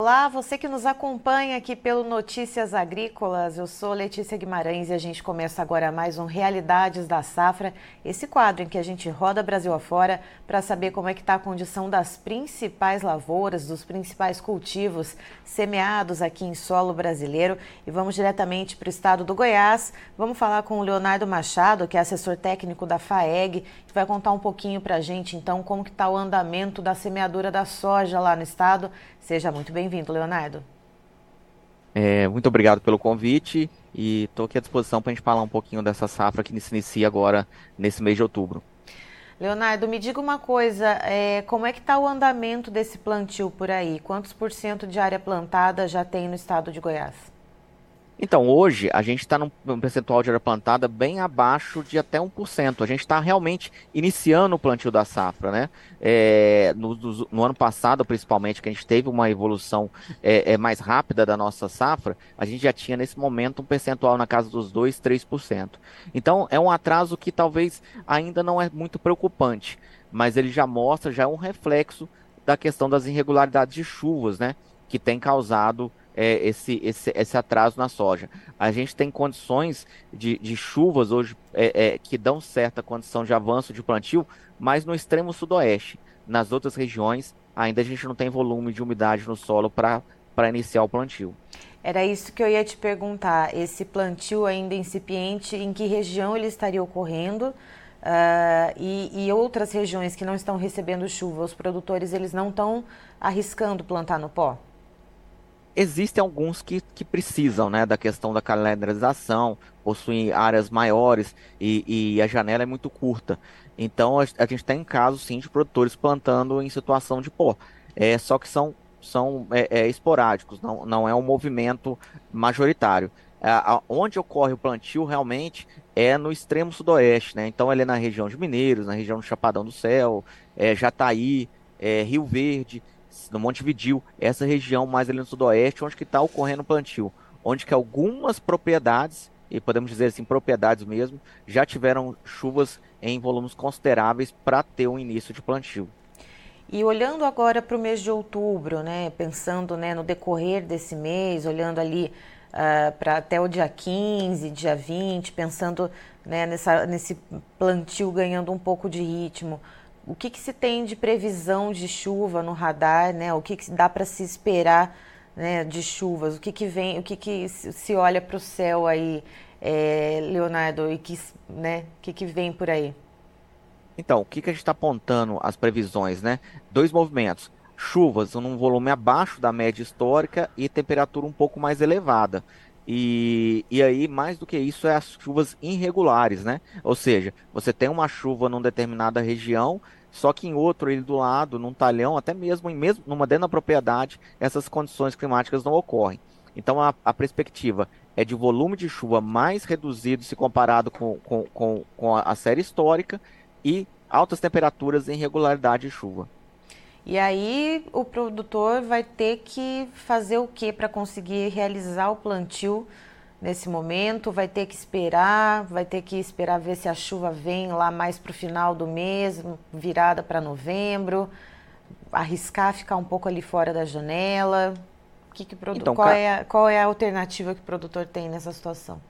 Olá, você que nos acompanha aqui pelo Notícias Agrícolas. Eu sou Letícia Guimarães e a gente começa agora mais um Realidades da Safra, esse quadro em que a gente roda Brasil afora para saber como é que está a condição das principais lavouras, dos principais cultivos semeados aqui em solo brasileiro. E vamos diretamente para o estado do Goiás. Vamos falar com o Leonardo Machado, que é assessor técnico da FAEG, que vai contar um pouquinho para a gente, então, como que está o andamento da semeadura da soja lá no estado. Seja muito bem-vindo, Leonardo. É, muito obrigado pelo convite e estou aqui à disposição para a gente falar um pouquinho dessa safra que se inicia agora nesse mês de outubro. Leonardo, me diga uma coisa, é, como é que está o andamento desse plantio por aí? Quantos por cento de área plantada já tem no estado de Goiás? Então, hoje a gente está num percentual de área plantada bem abaixo de até 1%. A gente está realmente iniciando o plantio da safra, né? É, no, no, ano passado, principalmente, que a gente teve uma evolução é, é, mais rápida da nossa safra, a gente já tinha nesse momento um percentual na casa dos 2%, 3%. Então, é um atraso que talvez ainda não é muito preocupante, mas ele já mostra, já é um reflexo da questão das irregularidades de chuvas, né? Que tem causado é, esse, esse, esse atraso na soja. A gente tem condições de, de chuvas hoje é, é, que dão certa condição de avanço de plantio, mas no extremo sudoeste. Nas outras regiões, ainda a gente não tem volume de umidade no solo para iniciar o plantio. Era isso que eu ia te perguntar. Esse plantio ainda incipiente, em que região ele estaria ocorrendo? Uh, e, e, outras regiões que não estão recebendo chuva, os produtores eles não estão arriscando plantar no pó? Existem alguns que, que precisam né, da questão da calendarização, possuem áreas maiores e, e a janela é muito curta. Então a, a gente tem casos sim de produtores plantando em situação de pó. É, só que são, são é, é, esporádicos, não, não é um movimento majoritário. É, onde ocorre o plantio realmente é no extremo sudoeste, né? Então ele é na região de Mineiros, na região do Chapadão do Céu, é, Jataí, é, Rio Verde no Montevidil, essa região mais ali no sudoeste, onde que está ocorrendo o plantio, onde que algumas propriedades, e podemos dizer assim, propriedades mesmo, já tiveram chuvas em volumes consideráveis para ter um início de plantio. E olhando agora para o mês de outubro, né, pensando né, no decorrer desse mês, olhando ali uh, para até o dia 15, dia 20, pensando né, nessa, nesse plantio ganhando um pouco de ritmo, o que, que se tem de previsão de chuva no radar, né? O que, que dá para se esperar né, de chuvas? O que, que vem, o que, que se olha para o céu aí, é, Leonardo, e que, né, o que, que vem por aí? Então, o que, que a gente está apontando as previsões, né? Dois movimentos. Chuvas num volume abaixo da média histórica e temperatura um pouco mais elevada. E, e aí, mais do que isso, é as chuvas irregulares, né? Ou seja, você tem uma chuva numa determinada região só que em outro, ele do lado, num talhão, até mesmo em mesmo numa dentro da propriedade, essas condições climáticas não ocorrem. Então a, a perspectiva é de volume de chuva mais reduzido se comparado com, com, com, com a, série histórica e altas temperaturas e irregularidade de chuva. E aí o produtor vai ter que fazer o que para conseguir realizar o plantio nesse momento, vai ter que esperar, vai ter que esperar ver se a chuva vem lá mais para o final do mês, virada para novembro, arriscar ficar um pouco ali fora da janela. Que que produ... então, qual, é a, qual é a alternativa que o produtor tem nessa situação?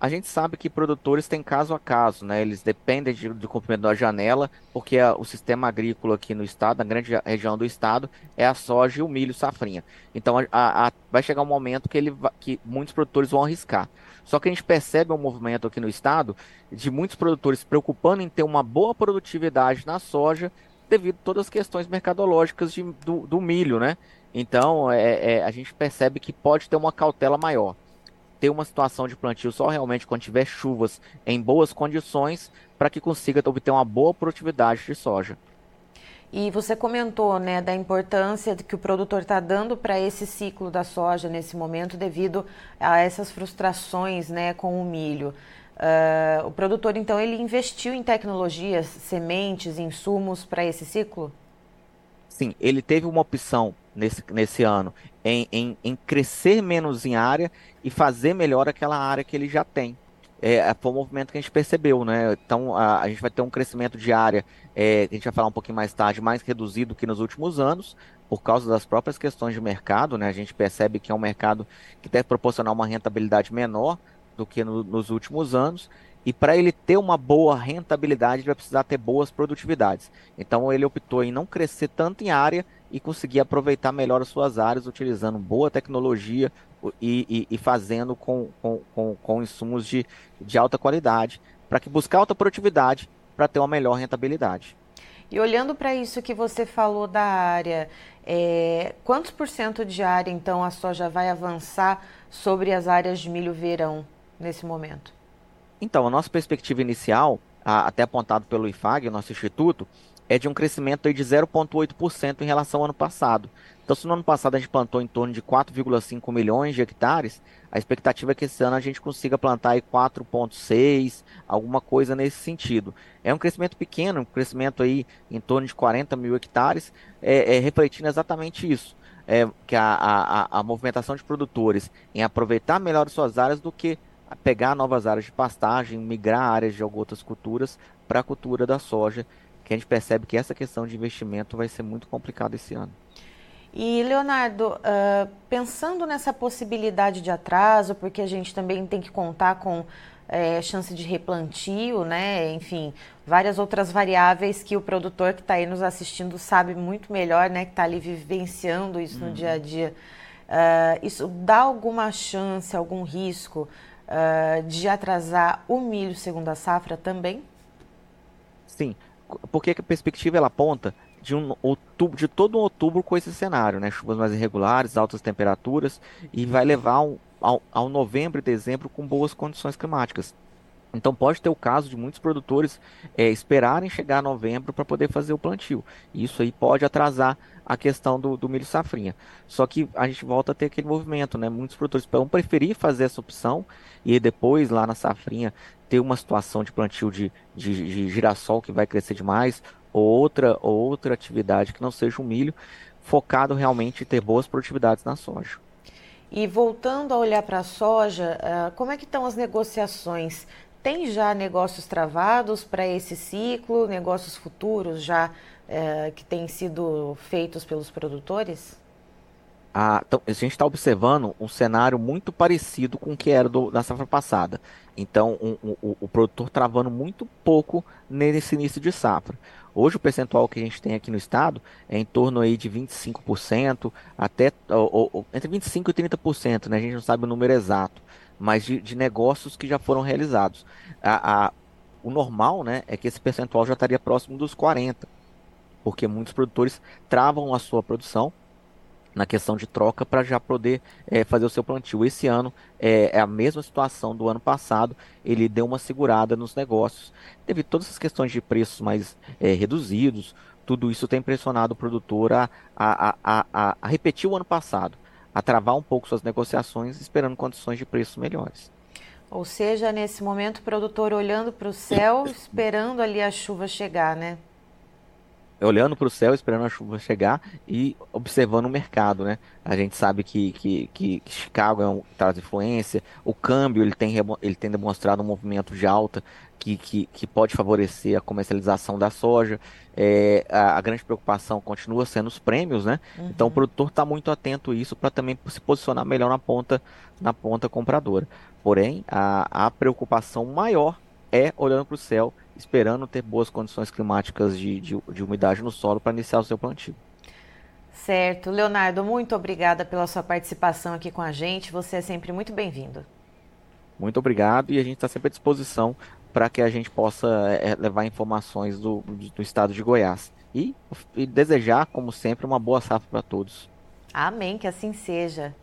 A gente sabe que produtores têm caso a caso, né? Eles dependem de, do cumprimento da janela, porque a, o sistema agrícola aqui no estado, na grande região do estado, é a soja e o milho safrinha. Então a, a, vai chegar um momento que, ele, que muitos produtores vão arriscar. Só que a gente percebe um movimento aqui no estado de muitos produtores se preocupando em ter uma boa produtividade na soja, devido a todas as questões mercadológicas de, do, do, milho, né? Então é, é, a gente percebe que pode ter uma cautela maior ter uma situação de plantio só realmente quando tiver chuvas em boas condições para que consiga obter uma boa produtividade de soja. E você comentou né, da importância que o produtor está dando para esse ciclo da soja nesse momento devido a essas frustrações né, com o milho. Uh, o produtor, então, ele investiu em tecnologias, sementes, insumos para esse ciclo? Sim, ele teve uma opção nesse, nesse ano em, em, em crescer menos em área e fazer melhor aquela área que ele já tem. é, foi um movimento que a gente percebeu, né? Então a, a gente vai ter um crescimento de área, é, a gente vai falar um pouquinho mais tarde, mais reduzido que nos últimos anos, por causa das próprias questões de mercado, né? A gente percebe que é um mercado que deve proporcionar uma rentabilidade menor do que no, nos últimos anos. E para ele ter uma boa rentabilidade, ele vai precisar ter boas produtividades. Então ele optou em não crescer tanto em área e conseguir aproveitar melhor as suas áreas, utilizando boa tecnologia e, e, e fazendo com, com, com, com, insumos de, de alta qualidade, para que buscar alta produtividade para ter uma melhor rentabilidade. E olhando para isso que você falou da área, é, quantos por cento de área então a soja vai avançar sobre as áreas de milho verão nesse momento? Então, a nossa perspectiva inicial, até apontado pelo IFAG, nosso instituto, é de um crescimento de 0,8% em relação ao ano passado. Então, se no ano passado a gente plantou em torno de 4,5 milhões de hectares, a expectativa é que esse ano a gente consiga plantar aí 4,6, alguma coisa nesse sentido. É um crescimento pequeno, um crescimento aí em torno de 40 mil hectares, é, é refletindo exatamente isso. É, que a, a, a movimentação de produtores em aproveitar melhor suas áreas do que pegar novas áreas de pastagem, migrar áreas de outras culturas para a cultura da soja, que a gente percebe que essa questão de investimento vai ser muito complicada esse ano. E, Leonardo, uh, pensando nessa possibilidade de atraso, porque a gente também tem que contar com é, chance de replantio, né? Enfim, várias outras variáveis que o produtor que está aí nos assistindo sabe muito melhor, né? Que está ali vivenciando isso uhum. no dia a dia. Uh, isso dá alguma chance, algum risco uh, de atrasar o milho segundo a safra também? Sim, porque a perspectiva ela aponta de, um outubro, de todo um outubro com esse cenário, né? Chuvas mais irregulares, altas temperaturas, e vai levar um, ao, ao novembro e dezembro com boas condições climáticas. Então pode ter o caso de muitos produtores é, esperarem chegar a novembro para poder fazer o plantio. Isso aí pode atrasar a questão do, do, milho safrinha. Só que a gente volta a ter aquele movimento, né? Muitos produtores vão preferir fazer essa opção e depois lá na safrinha ter uma situação de plantio de, de, de girassol que vai crescer demais ou outra, ou outra atividade que não seja o milho, focado realmente em ter boas produtividades na soja. E voltando a olhar para a soja, ah, como é que estão as negociações? Tem já negócios travados para esse ciclo, negócios futuros já é, que têm sido feitos pelos produtores? A, então, a gente está observando um cenário muito parecido com o que era do, da safra passada. Então, um, um, o, o produtor travando muito pouco nesse início de safra. Hoje o percentual que a gente tem aqui no estado é em torno aí de 25%, até ou, ou, entre 25% e 30%, né? A gente não sabe o número exato, mas de, de negócios que já foram realizados. A, a, o normal, né, é que esse percentual já estaria próximo dos 40%, porque muitos produtores travam a sua produção na questão de troca para já poder é, fazer o seu plantio. Esse ano é, é, a mesma situação do ano passado, ele deu uma segurada nos negócios. Teve todas as questões de preços mais é, reduzidos, tudo isso tem pressionado o produtor a, a, a, a repetir o ano passado, a travar um pouco suas negociações, esperando condições de preços melhores. Ou seja, nesse momento, o produtor olhando para o céu, esperando ali a chuva chegar, né? Olhando para o céu, esperando a chuva chegar e observando o mercado, né? A gente sabe que, que, que Chicago é um, traz influência, o câmbio ele tem, ele tem demonstrado um movimento de alta que, que, que pode favorecer a comercialização da soja. É, a, a, grande preocupação continua sendo os prêmios, né? Uhum. Então o produtor está muito atento a isso para também se posicionar melhor na ponta, na ponta compradora. Porém, a, a preocupação maior é olhando para o céu esperando ter boas condições climáticas de, de, de umidade no solo para iniciar o seu plantio. Certo. Leonardo, muito obrigada pela sua participação aqui com a gente. Você é sempre muito bem-vindo. Muito obrigado e a gente está sempre à disposição para que a gente possa é, levar informações do, do estado de Goiás. E, e desejar, como sempre, uma boa safra para todos. Amém, que assim seja.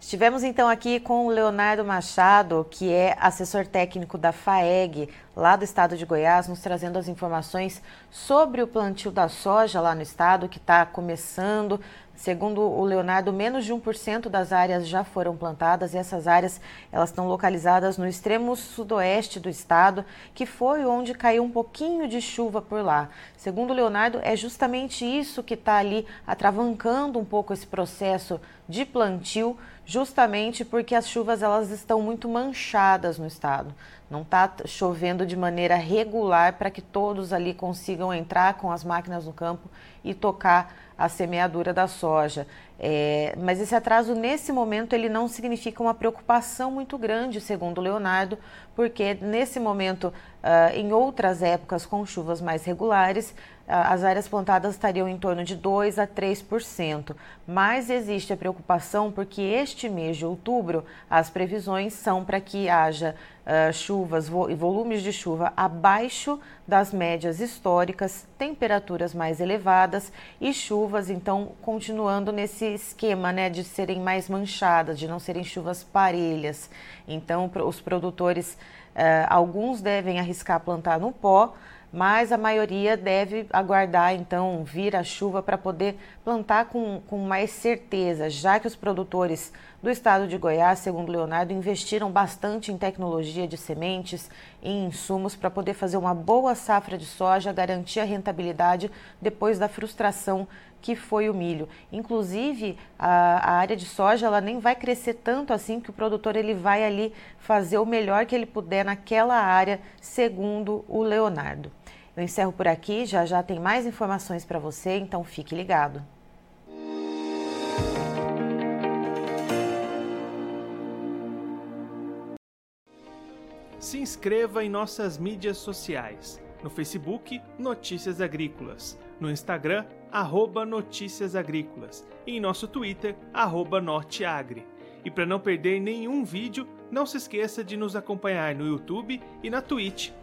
Estivemos então aqui com o Leonardo Machado, que é assessor técnico da FAEG, lá do estado de Goiás, nos trazendo as informações sobre o plantio da soja lá no estado, que está começando. Segundo o Leonardo, menos de 1% das áreas já foram plantadas e essas áreas elas estão localizadas no extremo sudoeste do estado, que foi onde caiu um pouquinho de chuva por lá. Segundo o Leonardo, é justamente isso que está ali atravancando um pouco esse processo de plantio, justamente porque as chuvas elas estão muito manchadas no estado. Não está chovendo de maneira regular para que todos ali consigam entrar com as máquinas no campo e tocar a semeadura da soja. É, mas esse atraso, nesse momento, ele não significa uma preocupação muito grande, segundo o Leonardo, porque nesse momento, uh, em outras épocas com chuvas mais regulares, as áreas plantadas estariam em torno de 2 a 3%. Mas existe a preocupação porque este mês de outubro as previsões são para que haja uh, chuvas e volumes de chuva abaixo das médias históricas, temperaturas mais elevadas e chuvas, então, continuando nesse esquema né, de serem mais manchadas, de não serem chuvas parelhas. Então, os produtores, uh, alguns devem arriscar plantar no pó mas a maioria deve aguardar então vir a chuva para poder plantar com, com mais certeza, já que os produtores do estado de Goiás, segundo Leonardo, investiram bastante em tecnologia de sementes e insumos para poder fazer uma boa safra de soja, garantir a rentabilidade depois da frustração que foi o milho. Inclusive, a, a, área de soja ela nem vai crescer tanto assim que o produtor ele vai ali fazer o melhor que ele puder naquela área, segundo o Leonardo. Eu encerro por aqui, já já tem mais informações para você, então fique ligado. Se inscreva em nossas mídias sociais. No Facebook, Notícias Agrícolas. No Instagram, arroba Notícias Agrícolas. E em nosso Twitter, arroba Norteagri. E para não perder nenhum vídeo, não se esqueça de nos acompanhar no YouTube e na Twitch